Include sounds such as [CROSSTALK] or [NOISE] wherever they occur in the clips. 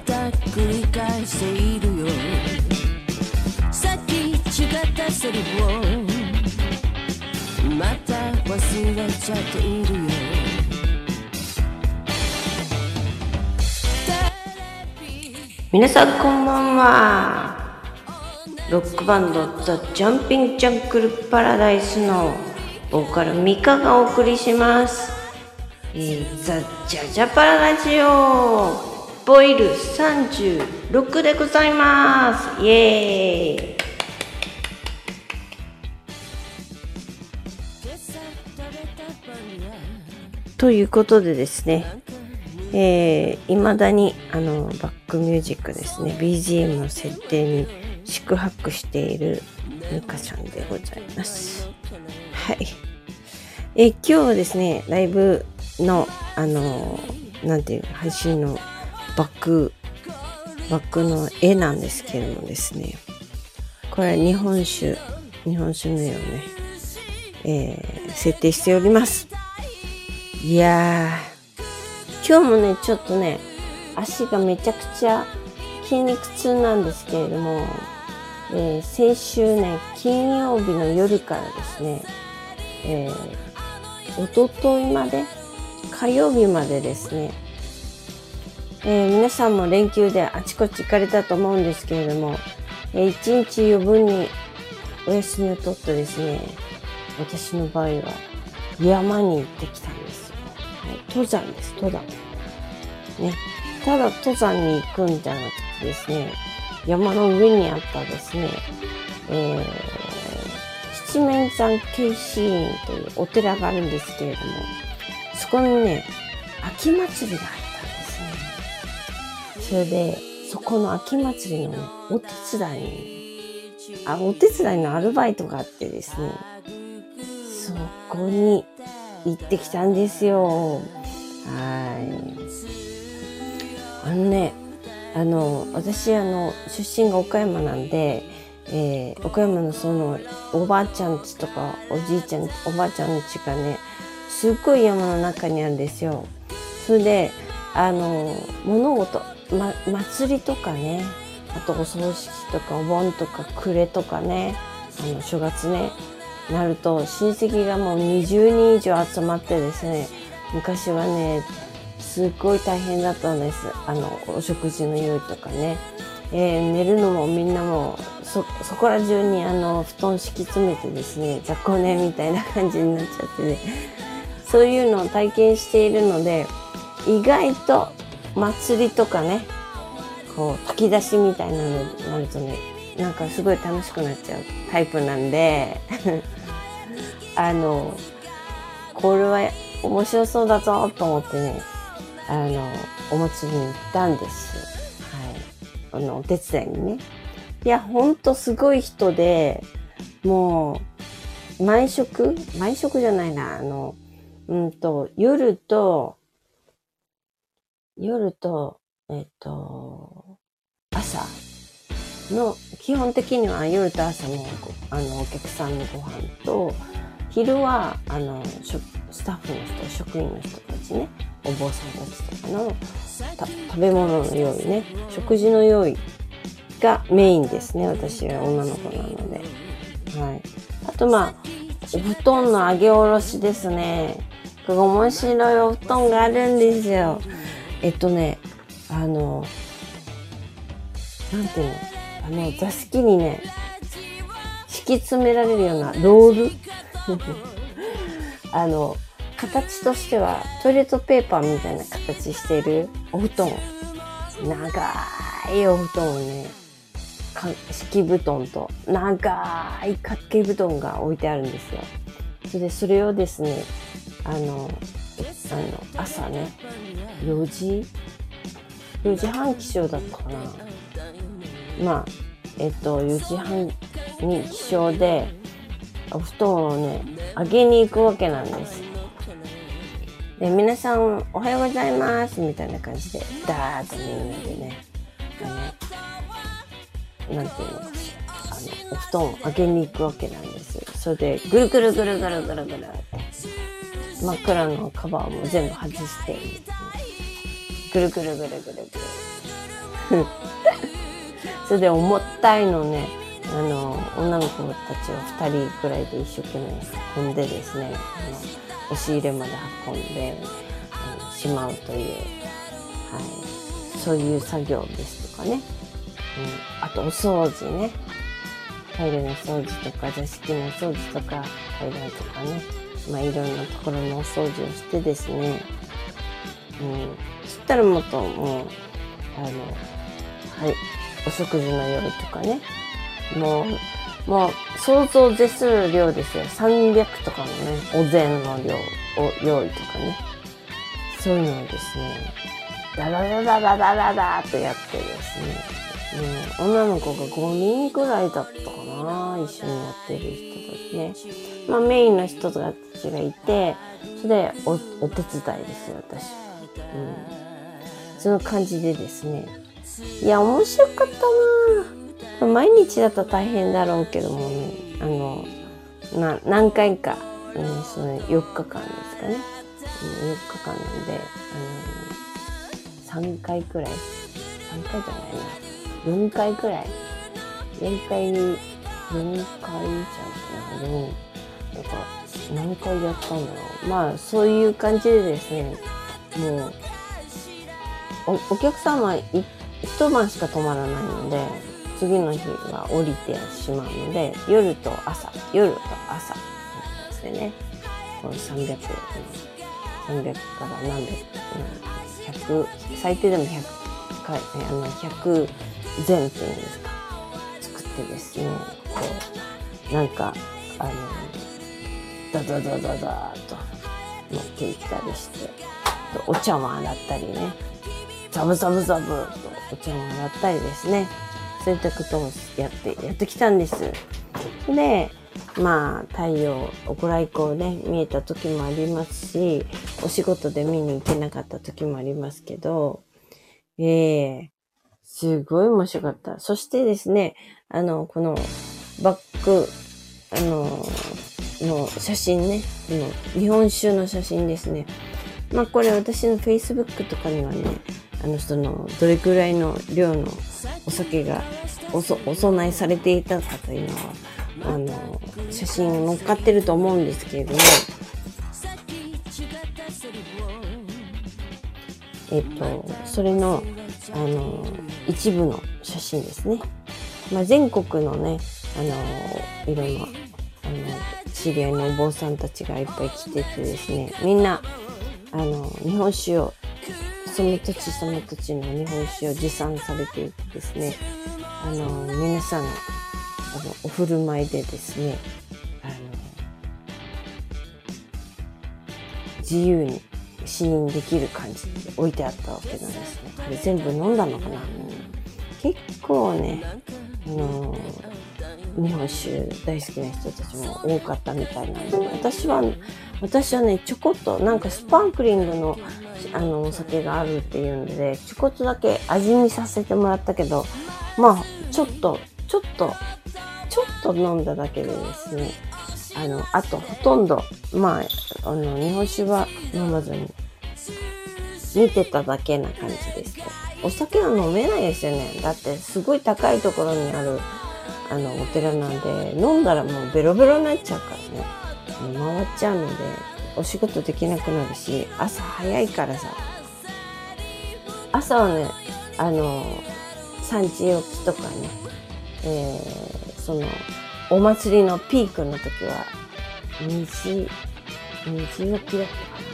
また繰り返しているよ。さっき違ったセリフをまた忘れちゃっているよ。皆さんこんばんは。ロックバンドザ・ジャンピング・ジャンクル・パラダイスのボーカルミカがお送りします、えーザ・ジャジャパララジオボイル36でございます。イエーイ。ということでですねえー、未だにあのバックミュージックですね BGM の設定に宿泊しているミカちゃんでございます。はい。えー今日はですねライブのあのなんていう配信のバックバックの絵なんですけれどもですね。これ日本酒日本酒の絵をね、えー設定しております。いやー。今日もね、ちょっとね、足がめちゃくちゃ筋肉痛なんですけれども、えー先週ね、金曜日の夜からですね、えー、おとといまで、火曜日までですね、えー皆さんも連休であちこち行かれたと思うんですけれども、えー一日余分にお休みを取ってですね、私の場合は山に行ってきたんですよ。はい、登山です、登山。ね、ただ登山に行くんじゃなくてですね、山の上にあったですね、えー、七面山慶子院というお寺があるんですけれども、そこにね、秋祭りがあったんですね。それで、そこの秋祭りのね、お手伝いに、あ、お手伝いのアルバイトがあってですね、そこに行ってきたんですよ。はい。あのね、あの、私、あの、出身が岡山なんで、えー岡山のその、おばあちゃん家とか、おじいちゃん、おばあちゃんの家がね、すっごい山の中にあるんですよ。それで、あの、物事、ま、祭りとかね、あとお葬式とかお盆とか暮れとかね、あの、正月ね、なると親戚がもう20人以上集まってですね、昔はね、すっごい大変だったんです。あの、お食事の用意とかね。えー寝るのもみんなもそ、そこら中にあの、布団敷き詰めてですね、雑魚寝みたいな感じになっちゃってね。そういうのを体験しているので、意外と祭りとかね、こう、炊き出しみたいなのになるとね、なんかすごい楽しくなっちゃうタイプなんで、[LAUGHS] あの、これは面白そうだぞと思ってね、あの、お祭りに行ったんです。はい。あの、お手伝いにね。いや、ほんとすごい人で、もう、毎食？毎食じゃないな、あの、うんと、夜と、夜と、えっと、朝の、基本的には夜と朝のあのお客さんのご飯と、昼は、あの、スタッフの人、職員の人たちね、お坊さんたちとかの食べ物の用意ね、食事の用意がメインですね。私は女の子なので。はい。あと、まあ、お布団の上げ下ろしですね。これ面白いお布団があるんですよ。えっとね、あの、なんていうの？あの、座敷にね、敷き詰められるようなロール？[LAUGHS] あの、形としてはトイレットペーパーみたいな形しているお布団。長いお布団をね、敷布団と長い掛け布団が置いてあるんですよ。それで、それをですね、あの、あの、朝ね、4時 ?4 時半起床だったかな。まあ、えっと、4時半に起床で、お布団をね、あげに行くわけなんです。で、皆さん、おはようございます、みたいな感じで、ダーッとみんなでね、あの、なんていうのかしら、あの、お布団をあげに行くわけなんです。それで、ぐるぐるぐるぐるぐるぐる真って、枕のカバーも全部外して、ぐるぐるぐるぐるぐる。それで重たいのねあの女の子たちは2人くらいで一生懸命運んでですねあの押し入れまで運んであのしまうという、はい、そういう作業ですとかね、うん、あとお掃除ね。トイレの掃除とか座敷の掃除とか階段とかね。まあいろんなところのお掃除をしてですね、うん、そしたらもっともうあのはいお食事の用意とかねもう、もう想像を絶する量ですよ。300とかのね、お膳の量を用意とかね。そういうのをですね、ダラダラダラダラとやってですね、女の子が5人くらいだったかな、一緒にやってる人たちね。まあメインの人たちがいて、それでおお手伝いですよ、私。うん。その感じでですね。いや、面白かったな毎日だと大変だろうけどもね、あの、な何回か、うん、その4日間ですかね。うん、4日間なんで、あの、3回くらい、3回じゃないな、4回くらい、4回、4回じゃんな、でも、なんか、何回やったんだろう。まあ、そういう感じでですね、もう、おお客様一晩しか泊まらないので、次の日は降りてしまうので夜と朝夜と朝ですねこの300 300から何百100最低でも100回あの100前っていうんですか？作ってですねこうなんかあのダダダダダーと持っていったりしてお茶碗洗ったりねザブザブザブとお茶碗洗ったりですねそういったことをやって、やってきたんです。で、まあ、太陽、おご来光ね、見えた時もありますし、お仕事で見に行けなかった時もありますけど、ええ、すごい面白かった。そしてですね、あの、このバック、あの、の写真ね、この日本酒の写真ですね。まあこれ私の Facebook とかにはね、あの人のどれくらいの量のお酒がお供えされていたかというのはあの写真載っかってると思うんですけれどもえっとそれのあの一部の写真ですね、まあ、全国のねあのいろんなあの知り合いのお坊さんたちがいっぱい来ててですね。みんなあの日本酒をその土地その土地の日本酒を持参されていてですね、あの、皆さんの、あの、お振る舞いでですね、あの、自由に試飲できる感じで置いてあったわけなんですね。あれ全部飲んだのかな結構ね、あの、日本酒大好きな人たちも多かったみたいなんで、私は、私はね、ちょこっと、なんかスパークリングのあの、お酒があるっていうんで、ちょこっとだけ味見させてもらったけど、まあ、ちょっと、ちょっと、ちょっと飲んだだけでですね、あの、あとほとんど、まあ、あの、日本酒は飲まずに、見てただけな感じですお酒は飲めないですよね。だってすごい高いところにある、あの、お寺なんで、飲んだらもうベロベロになっちゃうからね。回っちゃうので、お仕事できなくなるし朝早いからさ朝はねあの産地置きとかね、えー、そのお祭りのピークの時は2時2時起きだったかな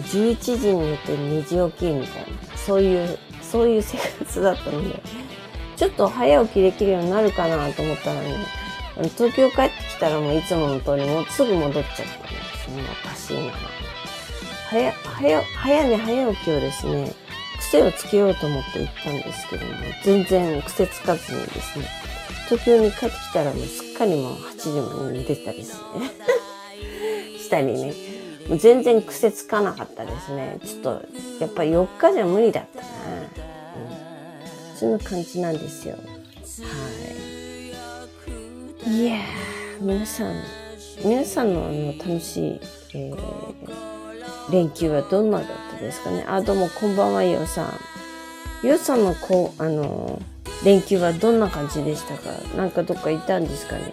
11時に寝て2時起きみたいなそういうそういう生活だったのでちょっと早起きできるようになるかなと思ったらね東京帰ってきたらもういつもの通りもうすぐ戻っちゃったんですねおかしいな。早、早、早寝早起きをですね、癖をつけようと思って行ったんですけども、全然癖つかずにですね、東京に帰ってきたらもうすっかりもう8時まで寝てたりです [LAUGHS] ね。したりね。全然癖つかなかったですね。ちょっと、やっぱり4日じゃ無理だったな。うん、そんな感じなんですよ。はい。いやー、皆さん、皆さんのあの楽しい、えー、連休はどんなだったですかねあ、どうもこんばんは、ようさん。ゆうさんのこう、あの、連休はどんな感じでしたか？なんかどっか行ったんですかね？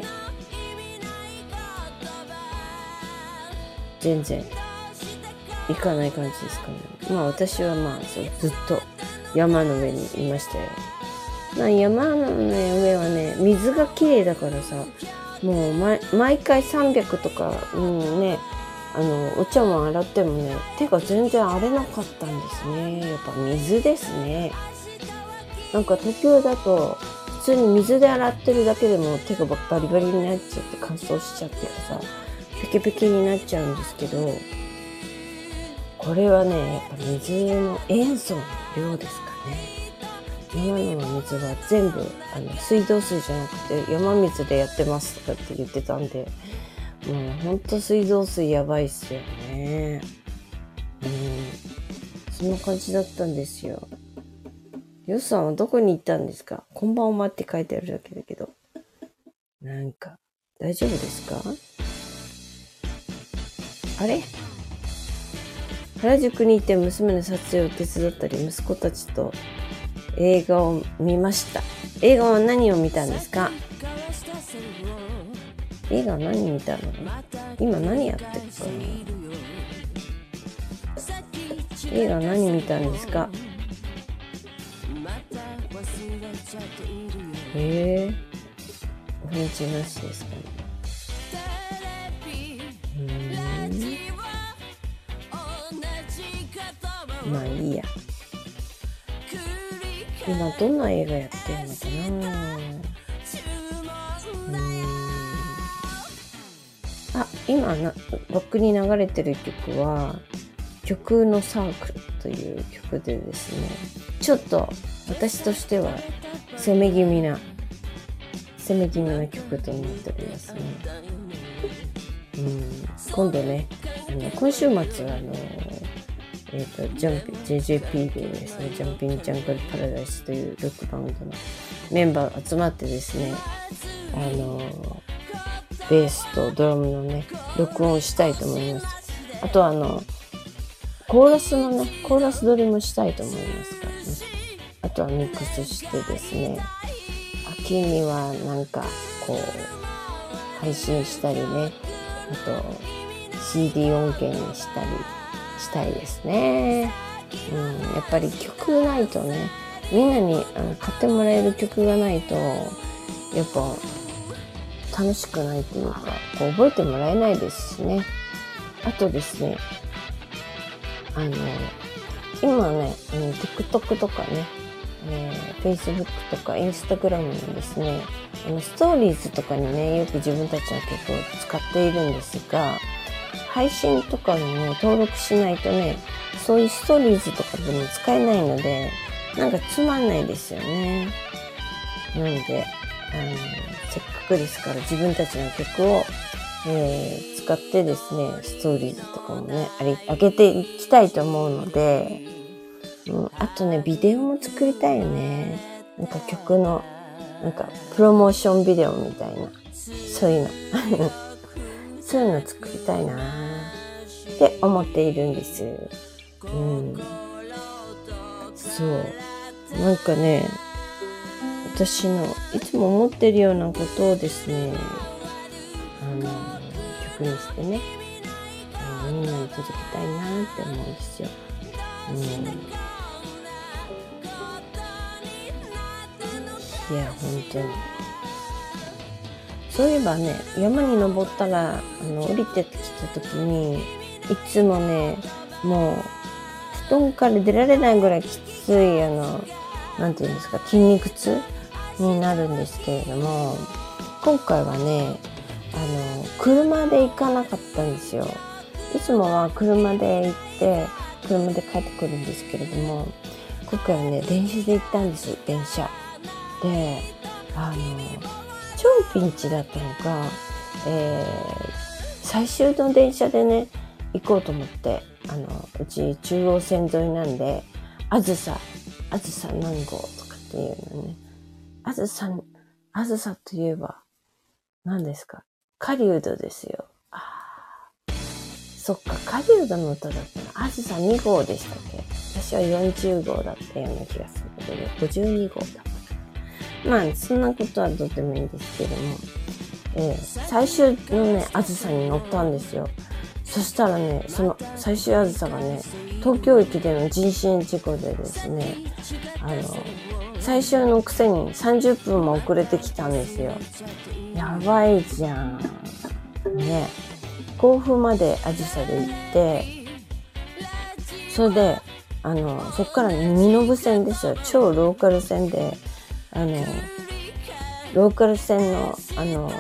全然行かない感じですかね。まあ私はまあそうずっと山の上にいましたよ。まあ、山の上はね、水が綺麗だからさ、もう毎毎回300とか、うんね、あの、お茶碗洗ってもね、手が全然荒れなかったんですね。やっぱ水ですね。なんか東京だと、普通に水で洗ってるだけでも手がバリバリになっちゃって乾燥しちゃってさ、ペケペケになっちゃうんですけど、これはね、やっぱ水の塩素の量ですかね。山の水は全部あの水道水じゃなくて山水でやってますとかって言ってたんで、もうほんと水道水やばいっすよね。うん。そんな感じだったんですよ。よっさんはどこに行ったんですか？こんばんはって書いてあるだけだけど。なんか、大丈夫ですか？あれ？原宿にいて娘の撮影を手伝ったり、息子たちと映画を見ました。映画は何を見たんですか？映画何見たの？今何やってるかな？映画何見たんですか？へえ、お返事なしですかね。まあいいや。今どんな映画やってるのかなあ、今な、バックに流れてる曲は、曲のサークルという曲でですね、ちょっと私としては攻め気味な、攻め気味な曲となっておりますね。うん、今度ね、あの今週末はあの、えっ、ー、と、ジャンピ、JJP でですね、ジャンピングジャングルパラダイスというロックバンドのメンバーが集まってですね、あの、ベースとドラムのね、録音したいと思います。あとあの、コーラスのね、コーラス撮りもしたいと思いますからね。あとはミックスしてですね、秋にはなんか、こう、配信したりね、あと CD 音源にしたり、したいですね。うん、やっぱり曲ないとね、みんなにあの買ってもらえる曲がないと、やっぱ楽しくないっていうか、こう覚えてもらえないですしね。あとですね、あの、今ね、TikTok とかね、えー、Facebook とか Instagram のですね、あのストーリーズとかにね、よく自分たちの曲を使っているんですが、配信とかにね、登録しないとね、そういうストーリーズとかでも使えないので、なんかつまんないですよね。なので、あの、せっかくですから自分たちの曲を、えー、使ってですね、ストーリーズとかもね、あり、上げていきたいと思うので、うん、あとね、ビデオも作りたいよね。なんか曲の、なんか、プロモーションビデオみたいな、そういうの。[LAUGHS] そういうの作りたいな思っているんです。うん。そう。なんかね、私のいつも思ってるようなことをですね、あの、曲にしてね、みんなに届けたいなって思うんですよ。うん。いや、本当に。そういえばね、山に登ったら、あの、降りてきた時に、いつもね、もう、布団から出られないぐらいきつい、あの、なんていうんですか、筋肉痛になるんですけれども、今回はね、あの、車で行かなかったんですよ。いつもは車で行って、車で帰ってくるんですけれども、今回はね、電車で行ったんです、電車。で、あの、超ピンチだったのが、えー、最終の電車でね、行こうと思って、あの、うち中央線沿いなんで、あずさ、あずさ何号とかっていうのね。あずさ、あずさといえば、何ですか？狩人ですよ。ああそっか、狩人の歌だったの。あずさ2号でしたっけ？私は40号だったような気がする。ことで、52号だった。まあ、そんなことはどうでもいいんですけども、えー、最終のね、あずさに乗ったんですよ。そしたらね、その最終あずさがね、東京駅での人身事故でですね、あの、最終のくせに30分も遅れてきたんですよ。やばいじゃん。ね。甲府まであずさで行って、それで、あの、そっから身延線ですよ。超ローカル線で、あの、ローカル線の、あの、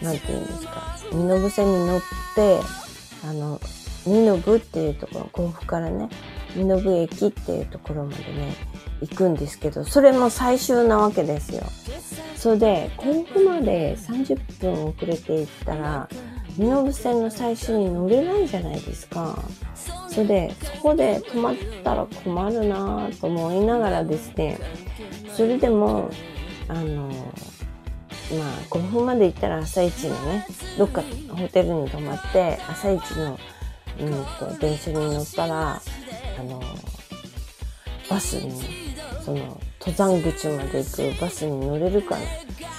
なんて言うんですか、身延線に乗って、あの、身延っていうところ、甲府からね、身延駅っていうところまでね、行くんですけど、それも最終なわけですよ。それで、甲府まで30分遅れて行ったら、身延線の最終に乗れないじゃないですか。それで、そこで止まったら困るなぁと思いながらですね、それでも、あの、まあ、5分まで行ったら朝一のね、どっかホテルに泊まって、朝一の、うんと、電車に乗ったら、あの、バスに、その、登山口まで行くバスに乗れるから、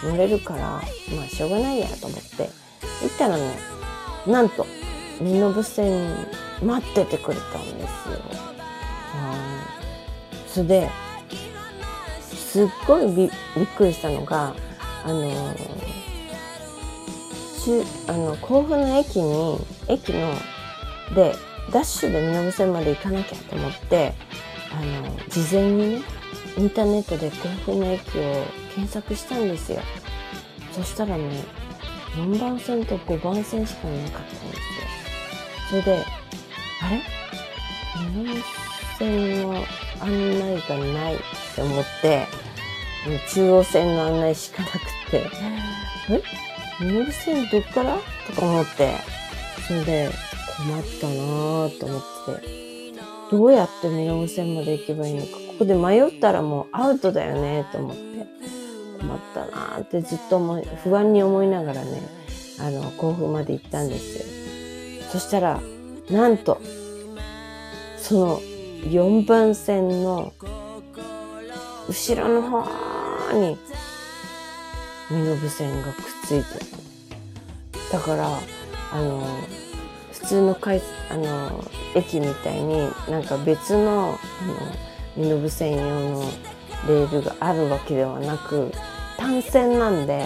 乗れるから、まあ、しょうがないやと思って、行ったらね、なんと、身延線待っててくれたんですよ。それで、すっごいびびっくりしたのが、あのあの甲府の駅に駅のでダッシュで身延線まで行かなきゃと思ってあの事前にねインターネットで甲府の駅を検索したんですよ。そしたらね4番線と5番線しかなかったんですよ。それであれ？身延線の案内がないって思って中央線の案内しかなくて、え？身延線どっから？とか思って、それで困ったなぁと思って、どうやって身延線まで行けばいいのか、ここで迷ったらもうアウトだよねと思って、困ったなぁってずっと、不安に思いながらね、あの、甲府まで行ったんですよ。そしたら、なんと、その4番線の後ろの方に身延線がくっついてた。だから、あの、普通の回あの駅みたいになんか別のあの身延線用のレールがあるわけではなく単線なんで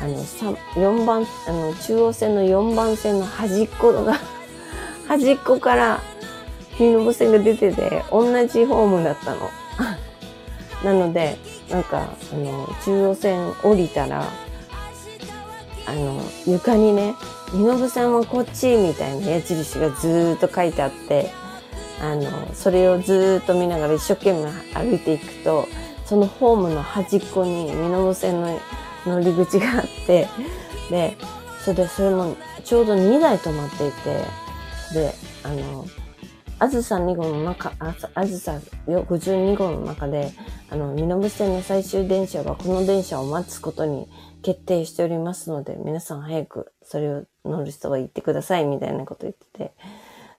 あの4番あの中央線の4番線の端っこが [LAUGHS] 端っこから身延線が出てて同じホームだったの。[LAUGHS] なのでなんか、あの、中央線降りたら、あの、床にね、身延線はこっちみたいな矢印がずーっと書いてあって、あの、それをずーっと見ながら一生懸命歩いていくと、そのホームの端っこに身延線の乗り口があって、で、それでそれもちょうど2台止まっていて、で、あの、あずさ2号の中、あずさ52号の中で、あの、身延線の最終電車はこの電車を待つことに決定しておりますので、皆さん早くそれを乗る人は行ってくださいみたいなこと言ってて、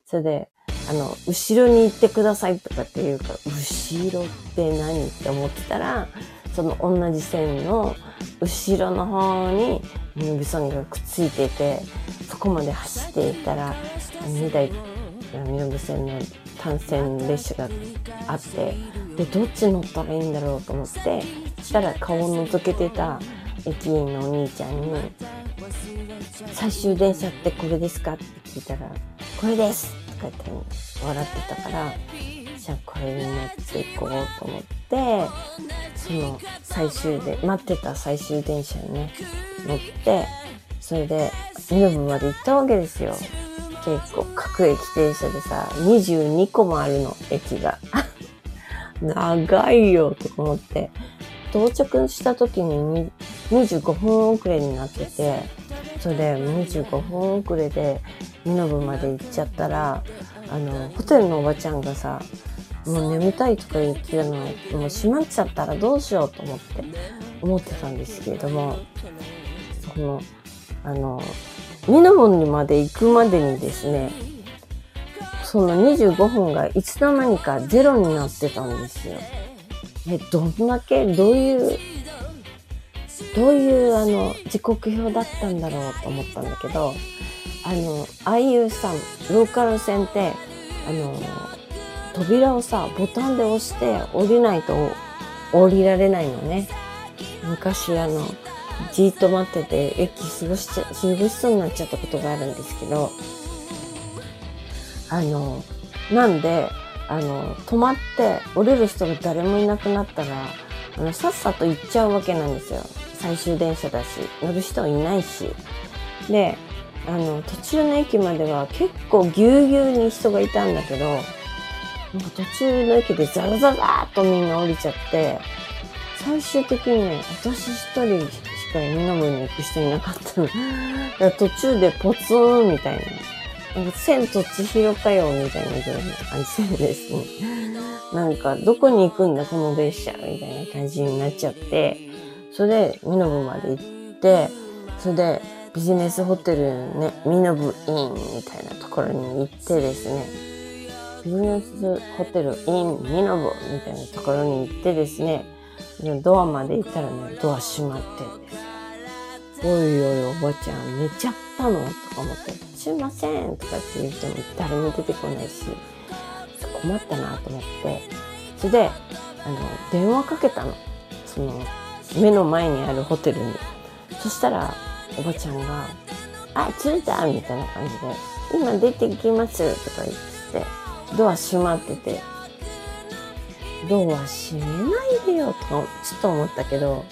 それで、あの、後ろに行ってくださいとかって言うか、後ろって何って思ってたら、その同じ線の後ろの方に身延線がくっついてて、そこまで走っていたら、2台身延線の単線列車があって、で、どっち乗ったらいいんだろうと思ってそ、したら顔を覗けてた駅員のお兄ちゃんに、最終電車ってこれですかって聞いたら、これですとか言って笑ってたから、じゃあこれに乗っていこうと思って、その最終で、待ってた最終電車にね、乗って、それで、身延まで行ったわけですよ。結構各駅停車でさ、22個もあるの、駅が。[LAUGHS] 長いよ、と思って。到着した時に25分遅れになってて、それで25分遅れで身延まで行っちゃったら、あの、ホテルのおばちゃんがさ、もう眠たいとか言ってたの、もう閉まっちゃったらどうしようと思って、思ってたんですけれども、その、あの、ミノモンにまで行くまでにですね、その25分がいつの間にかゼロになってたんですよ。え、どんだけ、どういう、どういう、あの、時刻表だったんだろうと思ったんだけど、あの、ああいうさ、ローカル線って、あの、扉をさ、ボタンで押して降りないと降りられないのね。昔あの、じっと待ってて、駅過ごしちゃ、過ごしそうになっちゃったことがあるんですけど、あの、なんで、あの、止まって降りる人が誰もいなくなったら、あの、さっさと行っちゃうわけなんですよ。最終電車だし、乗る人はいないし。で、あの、途中の駅までは結構ぎゅうぎゅうに人がいたんだけど、なんか途中の駅でザラザラーっとみんな降りちゃって、最終的にね、私一人しかみんなに行く人いなかったの。だから途中でポツンみたいな。なんか千と千尋かよみたいな感じでですね。なんか、どこに行くんだこの列車みたいな感じになっちゃって、それで、ミノブまで行って、それで、ビジネスホテルね、ミノブインみたいなところに行ってですね、ビジネスホテルインミノブみたいなところに行ってですね、ドアまで行ったらね、ドア閉まってるんです。おいおいおばちゃん。寝ちゃったの？とか思って、すいません。とかって言っても誰も出てこないし、困ったなと思って、それで、あの、電話かけたの。その、目の前にあるホテルに。そしたら、おばちゃんが、あ、着いた？みたいな感じで、今出てきます。とか言って、ドア閉まってて、ドア閉めないでよ。とか、ちょっと思ったけど、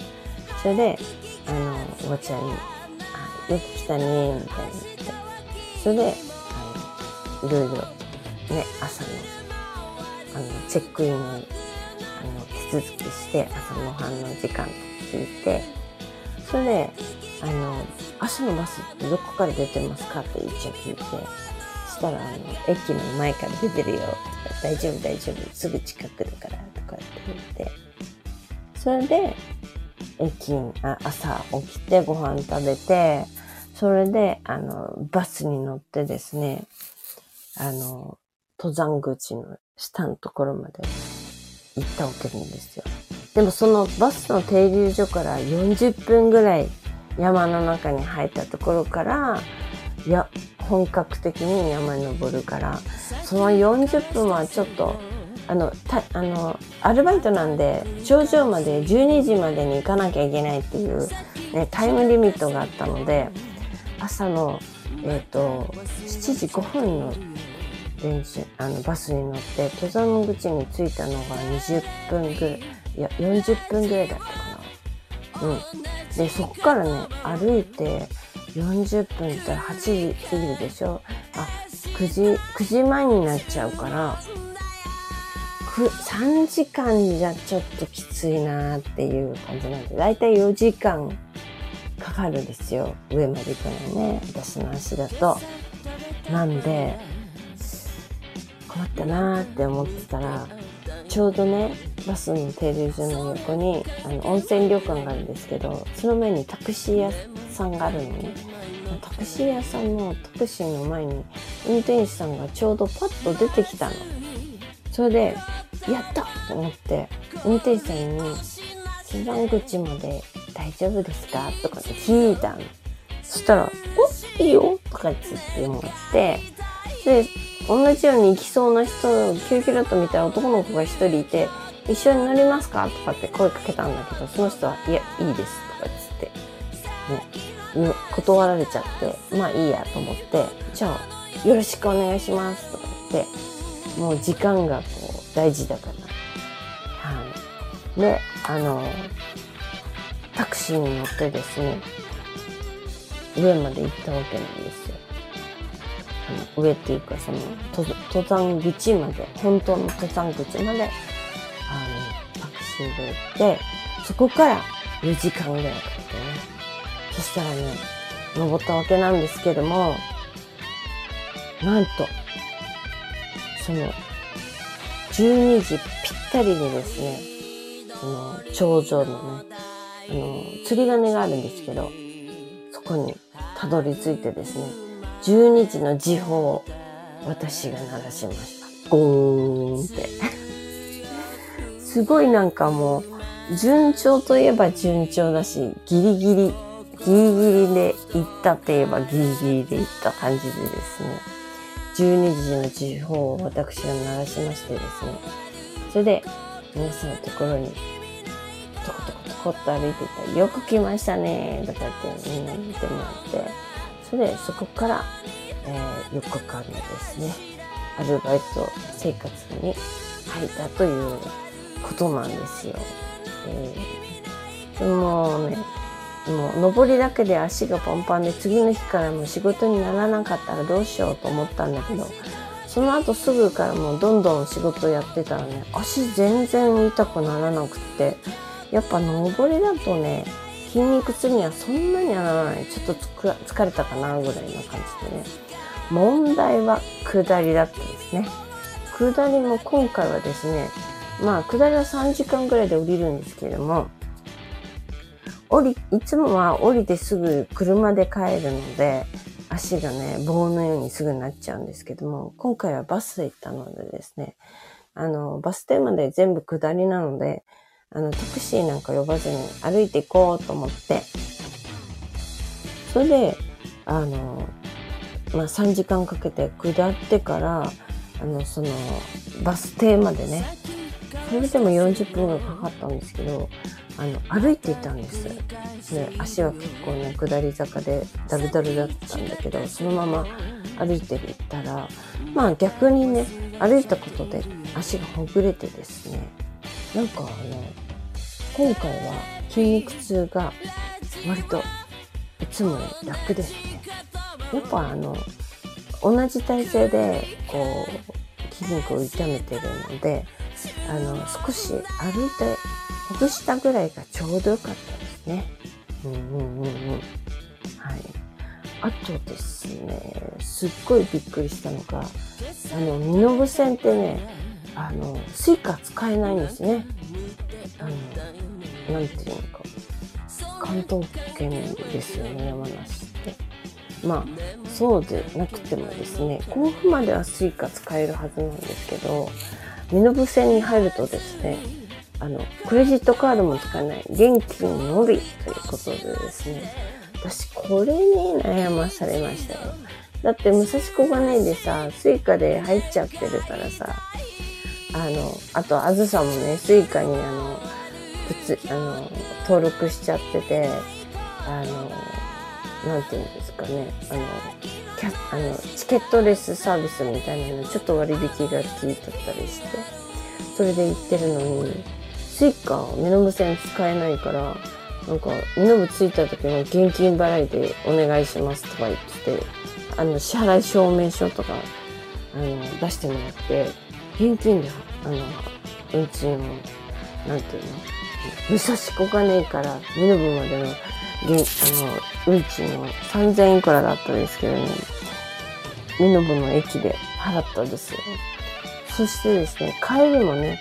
それで、あの、おばちゃんに、あ、よく来たね、みたいに言って、それで、あの、いろいろ、ね、朝の、あの、チェックインの、あの、手続きして、朝のご飯の時間と聞いて、それで、あの、朝のバスってどこから出てますかって一応聞いて、そしたら、あの、駅の前から出てるよ、とか、大丈夫大丈夫、すぐ近くだから、とかって言って、それで、駅、あ朝起きてご飯食べて、それで、あの、バスに乗ってですね、あの、登山口の下のところまで行ったわけなんですよ。でもそのバスの停留所から40分ぐらい山の中に入ったところから、いや、本格的に山に登るから、その40分はちょっと、あの、た、あの、アルバイトなんで、頂上まで12時までに行かなきゃいけないっていう、ね、タイムリミットがあったので、朝の、えっ、と、7時5分の電車、あの、バスに乗って、登山口に着いたのが20分ぐらい、いや、40分ぐらいだったかな。うん。で、そこからね、歩いて40分って言ったら8時過ぎるでしょ？あ、9時、9時前になっちゃうから、3時間じゃちょっときついなーっていう感じなんで、だいたい4時間かかるんですよ。上まで行くのね。私の足だと。なんで、困ったなーって思ってたら、ちょうどね、バスの停留所の横に、あの、温泉旅館があるんですけど、その前にタクシー屋さんがあるのね。タクシー屋さんのタクシーの前に、運転手さんがちょうどパッと出てきたの。それで、やったと思って、運転手さんに、登山口まで大丈夫ですか？とかって聞いたの。そしたら、おいいよとかって言って思って、で、同じように行きそうな人、キュキュと見たら男の子が一人いて、一緒に乗りますか？とかって声かけたんだけど、その人は、いや、いいですとかっつって、ね、断られちゃって、まあいいやと思って、じゃあ、よろしくお願いしますとか言って、もう時間がこう、大事だから。はい。で、あの、タクシーに乗ってですね、上まで行ったわけなんですよ。あの上っていうかその登山口まで本当の登山口まであのタクシーで行ってそこから4時間ぐらいかけてねそしたらね登ったわけなんですけどもなんとその12時ぴったりでですねその頂上のねあの釣り鐘があるんですけどそこにたどり着いてですね12時の時報を私が鳴らしました。ゴーンって。[LAUGHS] すごいなんかもう、順調といえば順調だし、ギリギリ、ギリギリで行ったといえばギリギリで行った感じでですね、12時の時報を私が鳴らしましてですね、それで皆さんのところにトコトコトコっと歩いていたら、よく来ましたねとかってみんなに言ってもらって、それでそこから、えー、4日間のですね、アルバイト生活に入ったということなんですよ。えー、もうね、もう上りだけで足がパンパンで次の日からも仕事にならなかったらどうしようと思ったんだけど、その後すぐからもうどんどん仕事やってたらね、足全然痛くならなくって、やっぱ上りだとね、筋肉痛にはそんなにはならない。ちょっと疲れたかなぐらいな感じでね。問題は下りだったんですね。下りも今回はですね、まあ下りは3時間ぐらいで降りるんですけれども、降り、いつもは降りてすぐ車で帰るので、足がね、棒のようにすぐなっちゃうんですけども、今回はバスで行ったのでですね、あの、バス停まで全部下りなので、あの、タクシーなんか呼ばずに歩いていこうと思って、それで、あの、まあ、3時間かけて下ってから、あの、その、バス停までね、それでも40分ぐらいかかったんですけど、あの、歩いていたんです。で、足は結構ね、下り坂でダルダルだったんだけど、そのまま歩いていったら、まあ逆にね、歩いたことで足がほぐれてですね、なんかね、今回は筋肉痛が割といつも楽ですね。やっぱあの、同じ体勢でこう、筋肉を痛めてるので、あの、少し歩いてほぐしたぐらいがちょうどよかったですね。うんうんうんうん。はい。あとですね、すっごいびっくりしたのが、あの、身延線ってね、あの、スイカ使えないんですね。あの、なんていうのか、関東圏ですよね、山梨って。まあ、そうでなくてもですね、甲府まではスイカ使えるはずなんですけど、身延線に入るとですね、あの、クレジットカードも使えない、現金のみということでですね、私これに悩まされましたよ。だって武蔵小金井でさ、スイカで入っちゃってるからさ、あの、あと、あずさもね、スイカにあの、普通、あの、登録しちゃってて、あの、なんていうんですかね、あの、キャあのチケットレスサービスみたいなのちょっと割引が効いとったりして、それで行ってるのに、スイカ、身延線使えないから、なんか、目の部ついた時の現金払いでお願いしますとか言って、あの、支払い証明書とか、あの、出してもらって、現金で、あの、運賃を、なんていうの、武蔵小金井から目の部までの、現、あの、運賃を3000円くらだったんですけどね、目のの駅で払ったんですよ。そしてですね、帰りもね、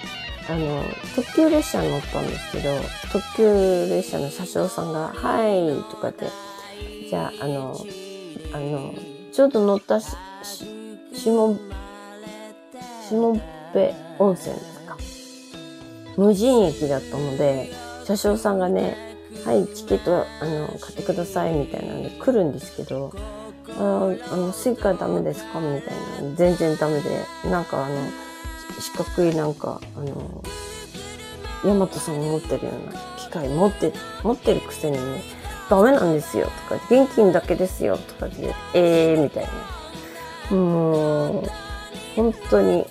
あの、特急列車に乗ったんですけど、特急列車の車掌さんが、はい、とかって、じゃあ、あの、あの、ちょうど乗ったし、し、下、下部温泉ですか。無人駅だったので、車掌さんがね、はい、チケット、あの、買ってください、みたいなんで来るんですけど、ああの、スイカダメですかみたいな。全然ダメで、なんかあの、四角いなんか、あの、ヤマトさんが持ってるような機械持って、持ってるくせにね、ダメなんですよとか、現金だけですよとかって言って、えーみたいな。もう、本当に、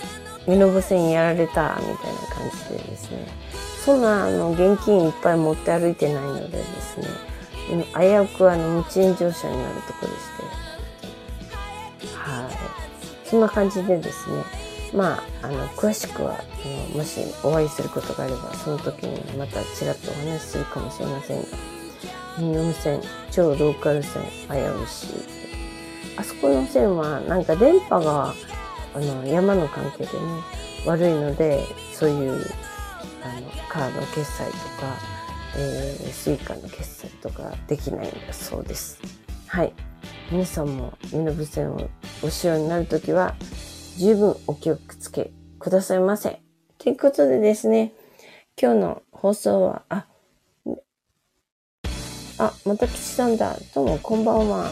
身延線やられた、みたいな感じでですね。そんな、あの、現金いっぱい持って歩いてないのでですね、危うくあの、無賃乗車になるとこでして、そんな感じでですね、まあ、あの、詳しくは、あのもしお会いすることがあれば、その時にまたちらっとお話しするかもしれませんが、身延線、超ローカル線、危うし、あそこの線は、なんか電波が、あの、山の関係でね、悪いので、そういう、あの、カード決済とか、えー、スイカの決済とかできないんだそうです。はい。皆さんも、身延線をご使用になるときは、十分お気をつけくださいませ。ということでですね、今日の放送は、あ、あ、また吉さんだ。どうも、こんばんは。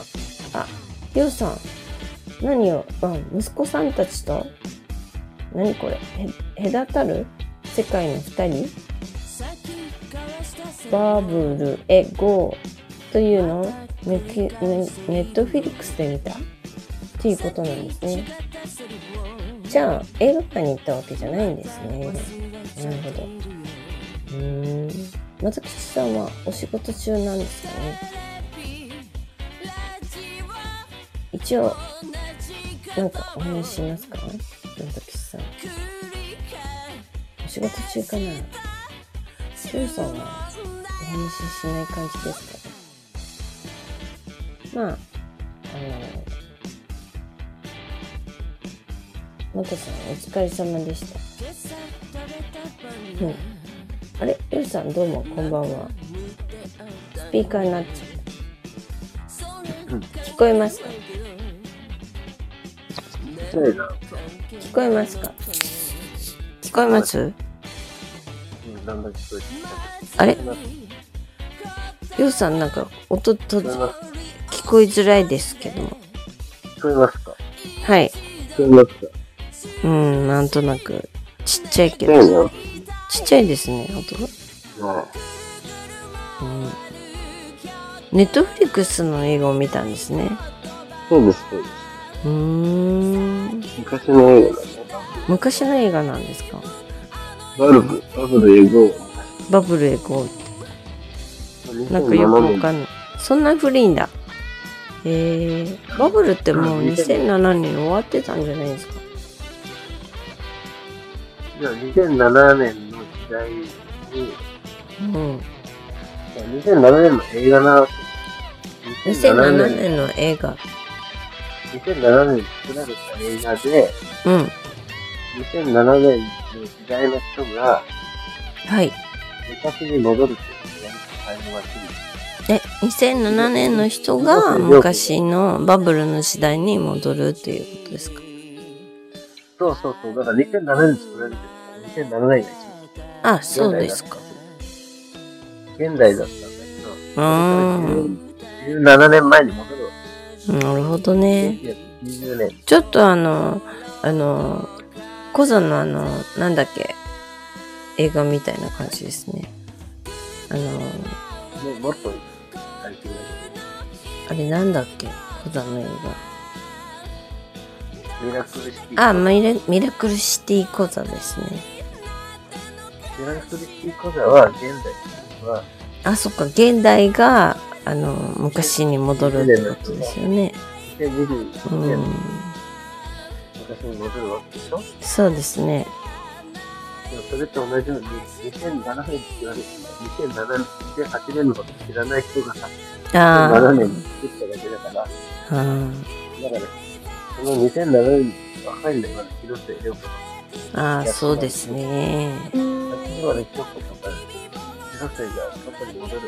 あ、りょうさん。何を、あ、息子さんたちと？何これ？へ、隔たる？世界の二人？バブルへゴーというの？ネットフィリックスで見た？っていうことなんですね。じゃあ、映画館に行ったわけじゃないんですね。なるほど。うーん。松吉さんはお仕事中なんですかね？一応、なんかお話ししますか？松吉さん。お仕事中かな？ジョーさんはお話ししない感じですか？まあ、あの、またさんお疲れ様でした。うん。あれ？ヨウさんどうもこんばんは。スピーカーになっちゃう。聞こえますか？聞こえますか？聞こえます？うん、だんだん聞こえてきた。あれ？聞こヨウさんなんか音とえます聞こえづらいですけども。聞こえますか？はい。聞こえますか？うん、なんとなくちっちゃいけそうど。なちっちゃいですね、音が。はうん。ネットフリックスの映画を見たんですね。い。そうです、そうです。うーん。昔の映画だね。昔の映画なんですか？バルブ、バブル英語。バブルへ行こうって。なんかよくわかんない。そんな古いんだ。へえバブルってもう2007年に終わってたんじゃないですか？じゃあ2007年の時代に、うん。2007年の映画な、2007年の映画。2007年に作られた映画で、うん。2007年の時代の人がはい。昔に戻るっていうのをやるタイムマシン。え、2007年の人が昔のバブルの時代に戻るっていうことですか？そうそうそう。だから2007年に作られてるから、2007年が一番。あ、そうですか。現代だったんだけど、うーん。17年前に戻るわなるほどね。け。1990年。ちょっとあの、あの、コザのあの、なんだっけ、映画みたいな感じですね。あの、もうもっと最近だあれなんだっけ、コザの映けど、ミラクルシティ。画。あ、ミラミラクルシティコザですね。ミラクルシティコザは現代は、あ、そっか、現代が、あの、昔に戻るってことですよね。2022う年のん。昔に戻るわけでしょ？そうですね。それと同じように、2007年に作られてた、2007年、2008年のこと知らない人がさ、あ2007年に作っただけだから、だから、その2007年に若いんだよ、まだ広瀬涼子。ああ、そうですね。ね、京子とか、広瀬が外に戻る。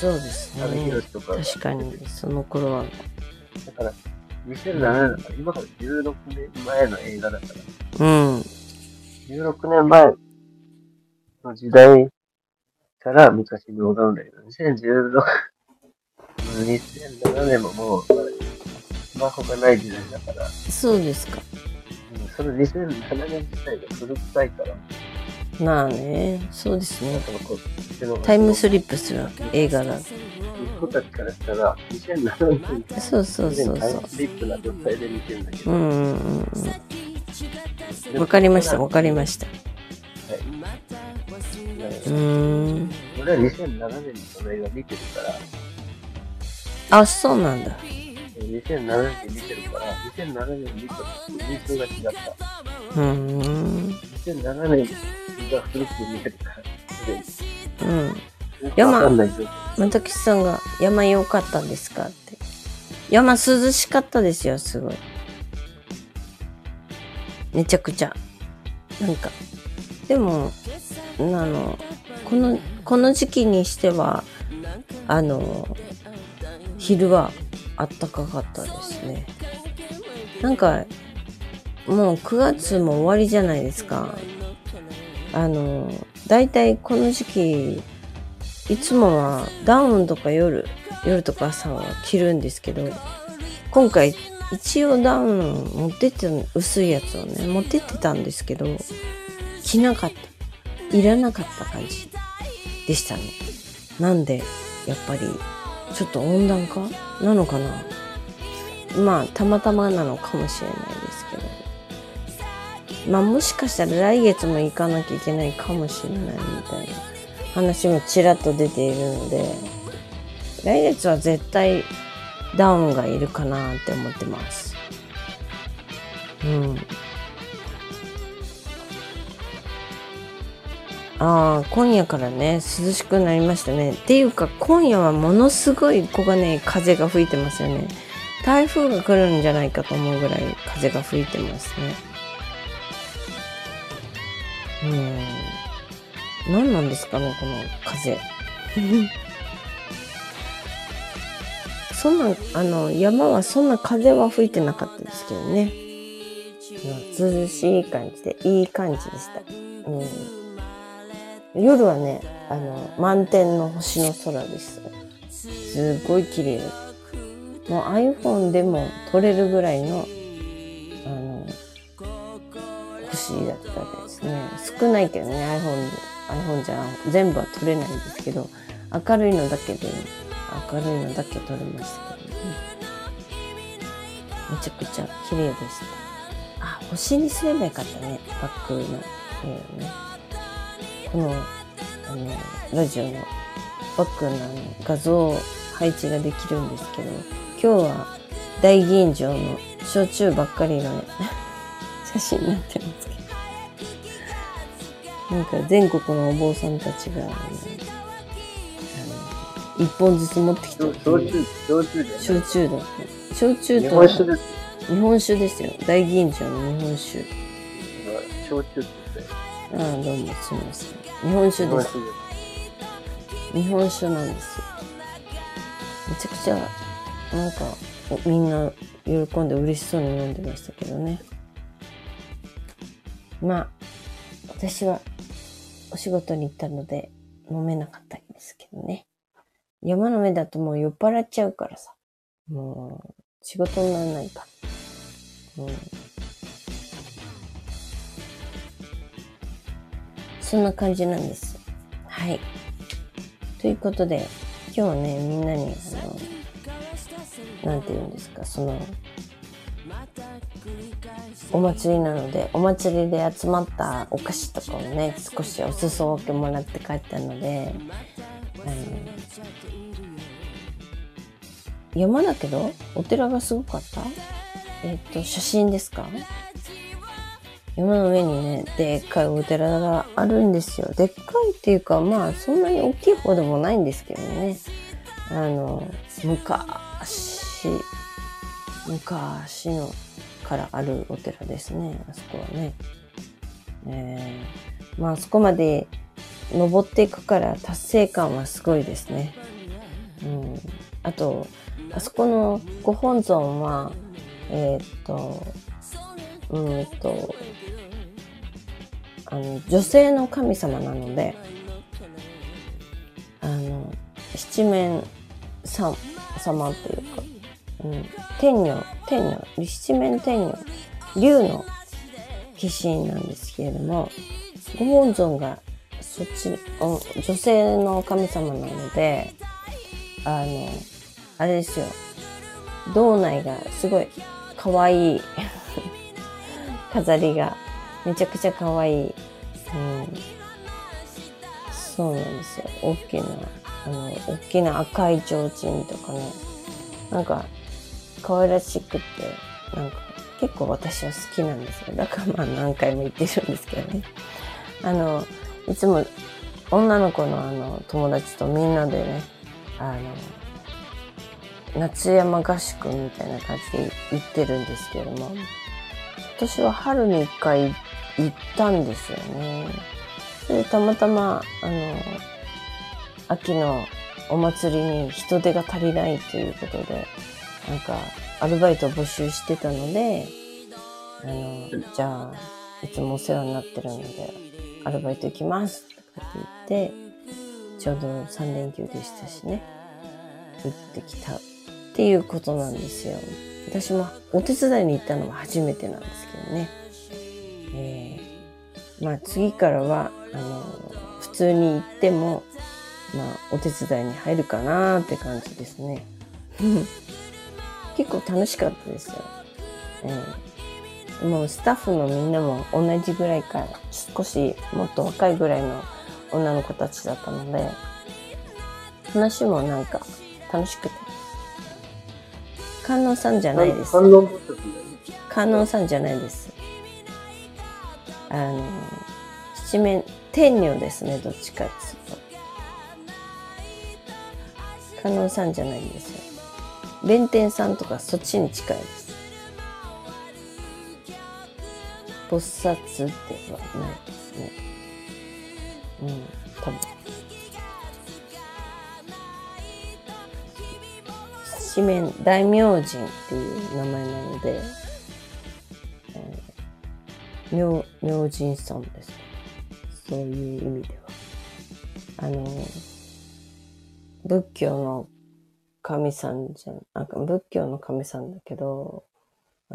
そうですね。確かに、その頃は。だから、2007年今から16年前の映画だから、うん。16年前の時代から昔に戻るんだけど、2016、2007年ももう、スマホがない時代だから、そうですか。うんその2007年自体が古臭いから、まあね、そうですね。タイムスリップする映画だ。子たちからしたら、2007年そうそうそうそうタイム。スリップな状態で見てるんだけど、うんうんうんうん。わかりました、わかりました。はい。うーん。俺は2007年にその映画見てるから、あ、そうなんだ。2007年に見てるから、2007年に見た時印象が違った。うーん。2007年が古く見えるから。うん。山わかんない状況。またきさんが山良かったですかって。山涼しかったですよ、すごい。めちゃくちゃ。なんか。でも、あの、この、この時期にしては、あの、昼はあったかかったですね。なんか、もう9月も終わりじゃないですか。あの、だいたいこの時期、いつもはダウンとか夜、夜とか朝は着るんですけど、今回一応ダウン持ってって薄いやつをね、持ってってたんですけど、着なかった。いらなかった感じでしたね。なんで、やっぱり、ちょっと温暖化なのかなまあ、たまたまなのかもしれないですけど。まあ、もしかしたら来月も行かなきゃいけないかもしれないみたいな話もちらっと出ているので、来月は絶対ダウンがいるかなって思ってます。うん。ああ、今夜からね、涼しくなりましたね。っていうか、今夜はものすごい小金い風が吹いてますよね。台風が来るんじゃないかと思うぐらい風が吹いてますね。うん。何なんですかね、この風。[LAUGHS] そんな、あの、山はそんな風は吹いてなかったですけどね。涼しい感じで、いい感じでした。うん、夜はね、あの、満天の星の空です。すっごい綺麗です。もう iPhone でも撮れるぐらいの、あの、星だったですね。少ないけどね、iPhone、iPhone じゃ全部は撮れないんですけど、明るいのだけで、明るいのだけ撮れましたけどね。めちゃくちゃ綺麗でした。あ、星にすればよかったね、バックの絵をね。この、あの、ラジオのバックの画像配置ができるんですけど、今日は大吟醸の焼酎ばっかりのね、[LAUGHS] 写真になってますけど。なんか全国のお坊さんたちが、一本ずつ持ってきた焼酎、焼酎で。焼酎だった。焼酎日と。日本酒ですよ。大吟醸の日本酒。焼酎って。ああ、どうもすみません。日本酒です。日本酒なんですよ。めちゃくちゃ、なんか、みんな喜んで嬉しそうに飲んでましたけどね。まあ、私はお仕事に行ったので飲めなかったんですけどね。山の上だともう酔っ払っちゃうからさ。もう、仕事にならないから。うん。そんな感じなんです。はい。ということで、今日はね、みんなに、あの、なんて言うんですか、その、お祭りなので、お祭りで集まったお菓子とかをね、少しお裾分けもらって帰ったので、あの、山だけど、お寺がすごかった？えっ、と、写真ですか？山の上にね、でっかいお寺があるんですよ。でっかいっていうか、まあ、そんなに大きい方でもないんですけどね。あの、昔、昔のからあるお寺ですね。あそこはね。えー、まあ、そこまで登っていくから達成感はすごいですね。うん。あと、あそこのご本尊は、えーっと、うんと、あの、女性の神様なので、あの、七面さ様というか、うん、天女、天女、七面天女、竜の化身なんですけれども、ご本尊がそっち、女性の神様なので、あの、あれですよ、道内がすごい可愛い [LAUGHS] 飾りがめちゃくちゃ可愛い。うん。そうなんですよ。大きな、あの、大きな赤い提灯とかね。なんか、可愛らしくて、なんか、結構私は好きなんですよ。だからまあ何回も言ってるんですけどね。あの、いつも女の子のあの、友達とみんなでね、あの、夏山合宿みたいな感じで行ってるんですけども、今年は春に一回行ったんですよね。でたまたま、あの、秋のお祭りに人手が足りないということで、なんか、アルバイトを募集してたので、あの、じゃあ、いつもお世話になってるので、アルバイト行きますとかって言って、ちょうど3連休でしたしね、行ってきたっていうことなんですよ。私もお手伝いに行ったのは初めてなんですけどね。えー、まあ次からは、あの、普通に行っても、まあお手伝いに入るかなって感じですね。[LAUGHS] 結構楽しかったですよ。えー、もうスタッフのみんなも同じぐらいか、少しもっと若いぐらいの女の子たちだったので、話もなんか楽しくて。観音さんじゃないです。観音。観音さんじゃないです。あの、七面、天女ですね、どっちかですと。観音さんじゃないんですよ。弁天さんとかそっちに近いです。菩薩ではないですね。うん、多分。面大明神っていう名前なので、えー明明神さんです。そういう意味では。あの、仏教の神さんじゃん、なんか仏教の神さんだけど、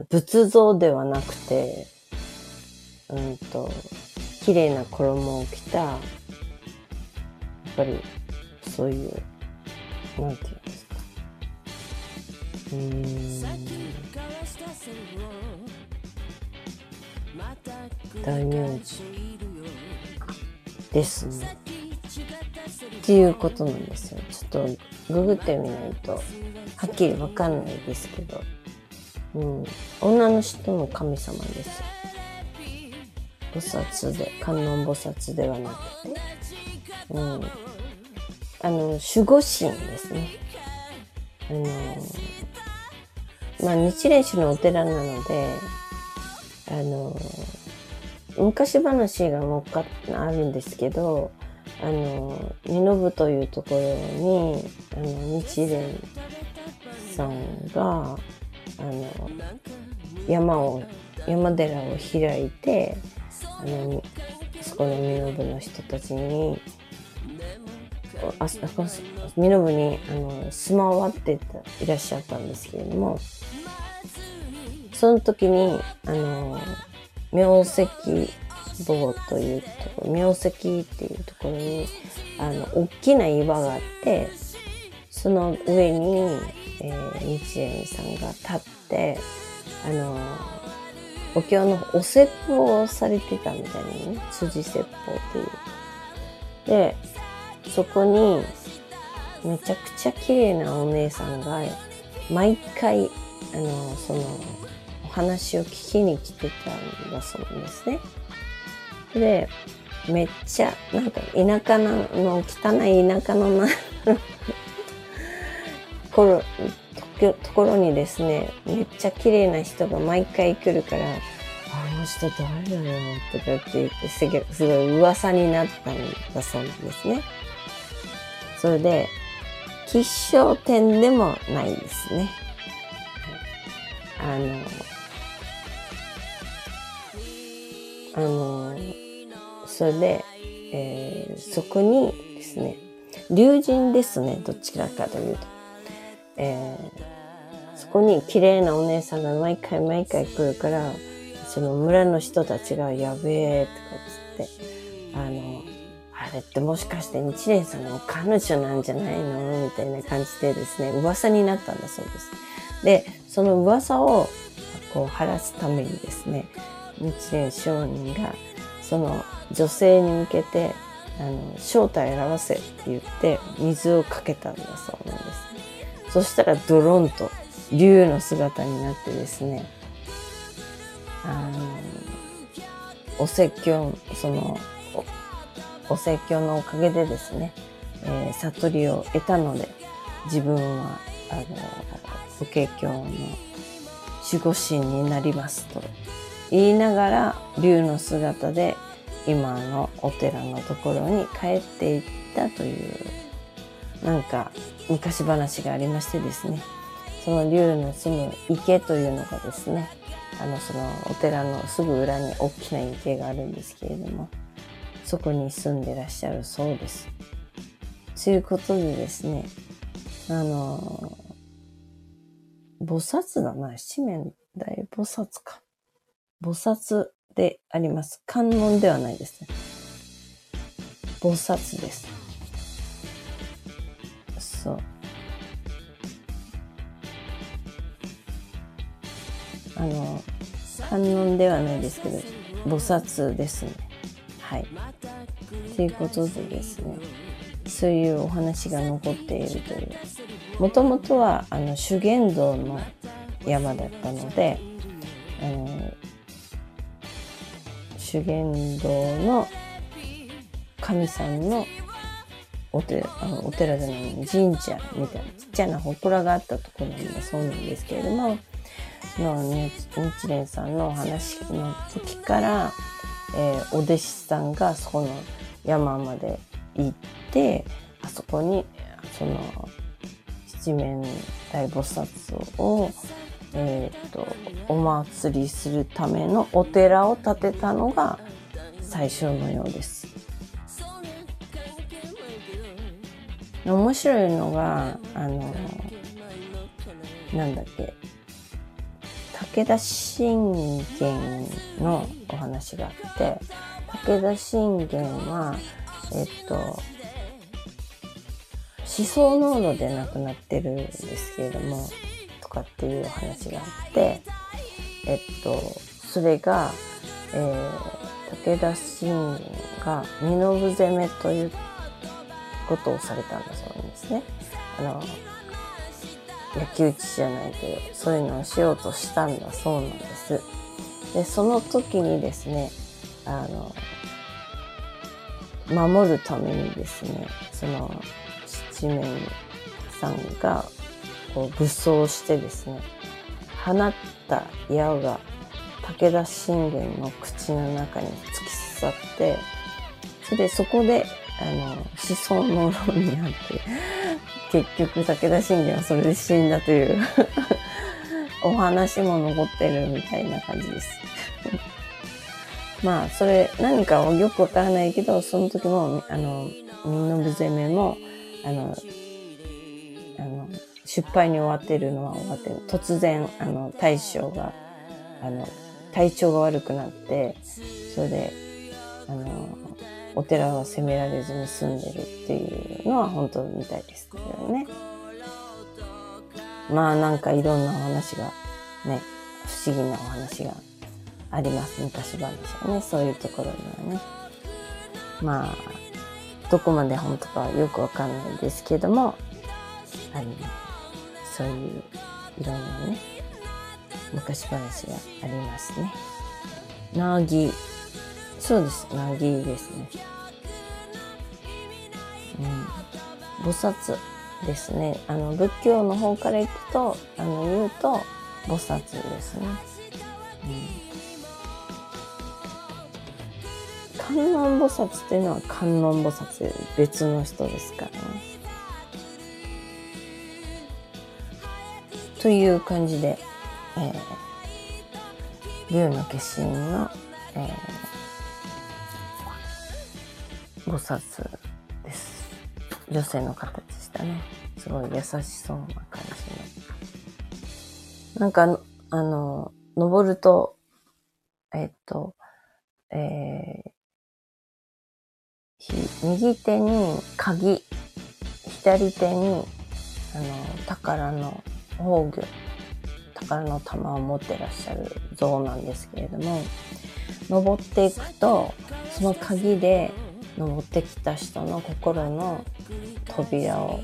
仏像ではなくて、うんと、綺麗な衣を着た、やっぱり、そういう、なんていう。大名字ですね。っていうことなん。ですよ。ちょっとググってみないとはっきりわかん。ないですけど、うん、女の人の神様ですよ。菩薩で、観音菩薩ではなくて、うん、あの、守護神ですね。あの、まあ、日蓮宗のお寺なので、あの、昔話がもっかあるんですけど、あの、二部というところに、あの、日蓮さんが、あの、山を、山寺を開いて、あの、そこの身部の人たちに、身部に、あの、住まわっていらっしゃったんですけれども、その時に、あの、名石坊というところ、名石っていうところに、あの、大きな岩があって、その上に、えー、日蓮さんが立って、あの、お経のお説法をされてたみたいなね、辻説法っていう。で、そこに、めちゃくちゃ綺麗なお姉さんが、毎回、あの、その、お話を聞きに来てたんだそうなんですね。で、めっちゃ、なんか田舎の、汚い田舎のな、[LAUGHS] ところ、ところにですね、めっちゃ綺麗な人が毎回来るから、あの人誰だよとかって言ってすげすごい噂になったんだそうなんですね。それで、吉祥天でもないですね。あの、あの、それで、えーそこにですね、龍神ですね、どちらかというと。えーそこに綺麗なお姉さんが毎回毎回来るから、その村の人たちがやべえとかっつって、あの、れってもしかして日蓮さんの彼女なんじゃないのみたいな感じでですね、噂になったんだそうです。で、その噂をこう晴らすためにですね、日蓮上人がその女性に向けて、あの、正体を表せって言って水をかけたんだそうなんです。そしたらドロンと竜の姿になってですね、あの、お説教、その、お説教のおかげでですね、えー悟りを得たので、自分は、あの、法華経の守護神になりますと言いながら、竜の姿で今のお寺のところに帰っていったという、なんか昔話がありましてですね、その竜の住む池というのがですね、あの、そのお寺のすぐ裏に大きな池があるんですけれども、そこに住んでらっしゃるそうです。ということでですね、あの、菩薩だな、七面大菩薩か。菩薩であります。観音ではないですね。菩薩です。そう。あの、観音ではないですけど、菩薩ですね。はい。ということでですね、そういうお話が残っているという。もともとは、あの、修験道の山だったので、あの、修験道の神さんのお寺、あのお寺じゃない神社みたいなちっちゃな祠があったところなんだそうなんですけれども、その日日蓮さんのお話の時から、えーお弟子さんがそこの山まで行って、あそこにその七面大菩薩を、えー、とお祭りするためのお寺を建てたのが最初のようです。面白いのがあのなんだっけ武田信玄のお話があって武田信玄はえっと思想濃度で亡くなってるんですけれどもとかっていうお話があってえっとそれが、えー武田信玄が身延攻めということをされたんだそうなんですね。あの焼き討ちじゃないけどそういうのをしようとしたんだそうなんです。でその時にですねあの守るためにですねその七面さんがこう武装してですね放った矢が武田信玄の口の中に突き刺さってそれでそこであの思想の論になって結局武田信玄はそれで死んだという [LAUGHS] お話も残ってるみたいな感じです。[LAUGHS] まあそれ何かはよくわからないけどその時もあの身延攻めもあのあの失敗に終わってるのは終わってる突然あの大将があの体調が悪くなってそれであのお寺は責められずに済んでるっていうのは本当みたいですけどね。まあなんかいろんなお話がね不思議なお話があります昔話はねそういうところにはね。まあどこまで本当かはよくわかんないですけどもあのそういういろんなね昔話がありますね。なぎそうです。なぎですね。うん。菩薩ですね。あの、仏教の方から行くと、あの、言うと、菩薩ですね。うん。観音菩薩っていうのは観音菩薩で別の人ですからね。という感じで、えー、龍の化身の、えー、菩薩です。女性の方でしたね。すごい優しそうな感じの。なんか、あの、登ると、えっと、えー右手に鍵、左手に、あの、宝の宝魚、宝の玉を持ってらっしゃる像なんですけれども、登っていくと、その鍵で登ってきた人の心の扉を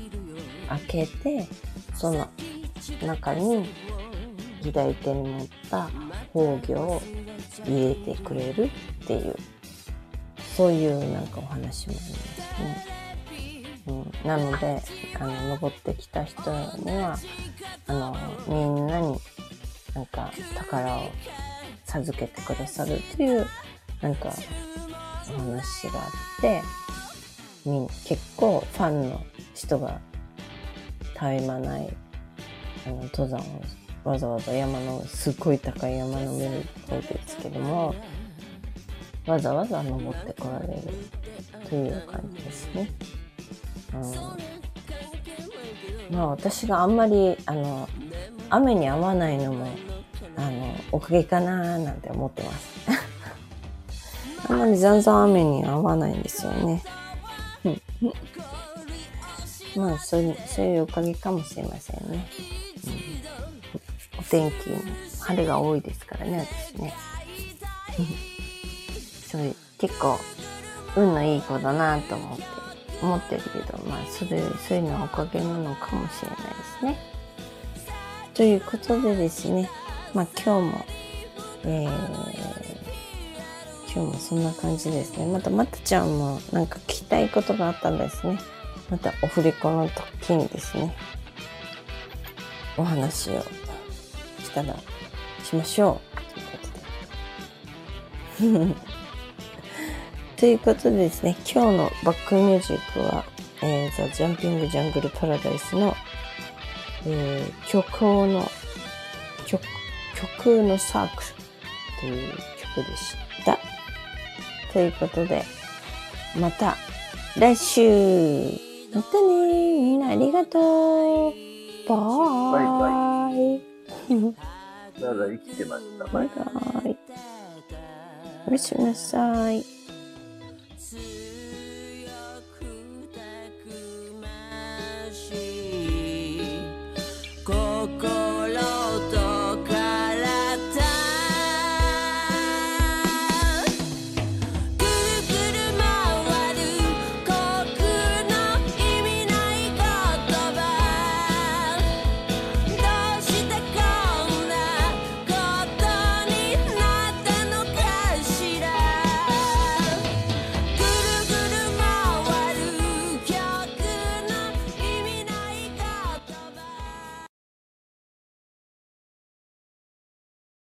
開けて、その中に左手に持った宝魚を入れてくれるっていう、そういうなんかお話もありますね。うん、なので、あの、登ってきた人には、あの、みんなになんか宝を授けてくださるという、なんか話があって、みん結構ファンの人が絶え間ない、あの、登山をわざわざ山の、すっごい高い山の上に行くですけども、わざわざ登ってこられるという感じですね。うん、まあ私があんまりあの雨に合わないのもあのおかげかななんて思ってます。あんまりざんざん雨に合わないんですよね。うんまあそういう、そういうおかげかもしれませんね。うん、お天気も晴れが多いですからね、私ね。そういう、結構、運のいい子だなと思って、思ってるけど、まあ、それ、そういうのはおかげなのかもしれないですね。ということでですね、まあ今日も、えー、今日もそんな感じですね。また、またちゃんもなんか聞きたいことがあったんですね。またオフレコの時にですね、お話をしたらしましょう。ということで。[LAUGHS] ということでですね、今日のバックミュージックは、えー、ザ・ジャンピング・ジャングル・パラダイスの、えー、虚構の曲、曲のサークルという曲でした。ということで、また来週またねみんなありがとうバイバイ。まだ生きてました。バイバイ。おやすみなさい。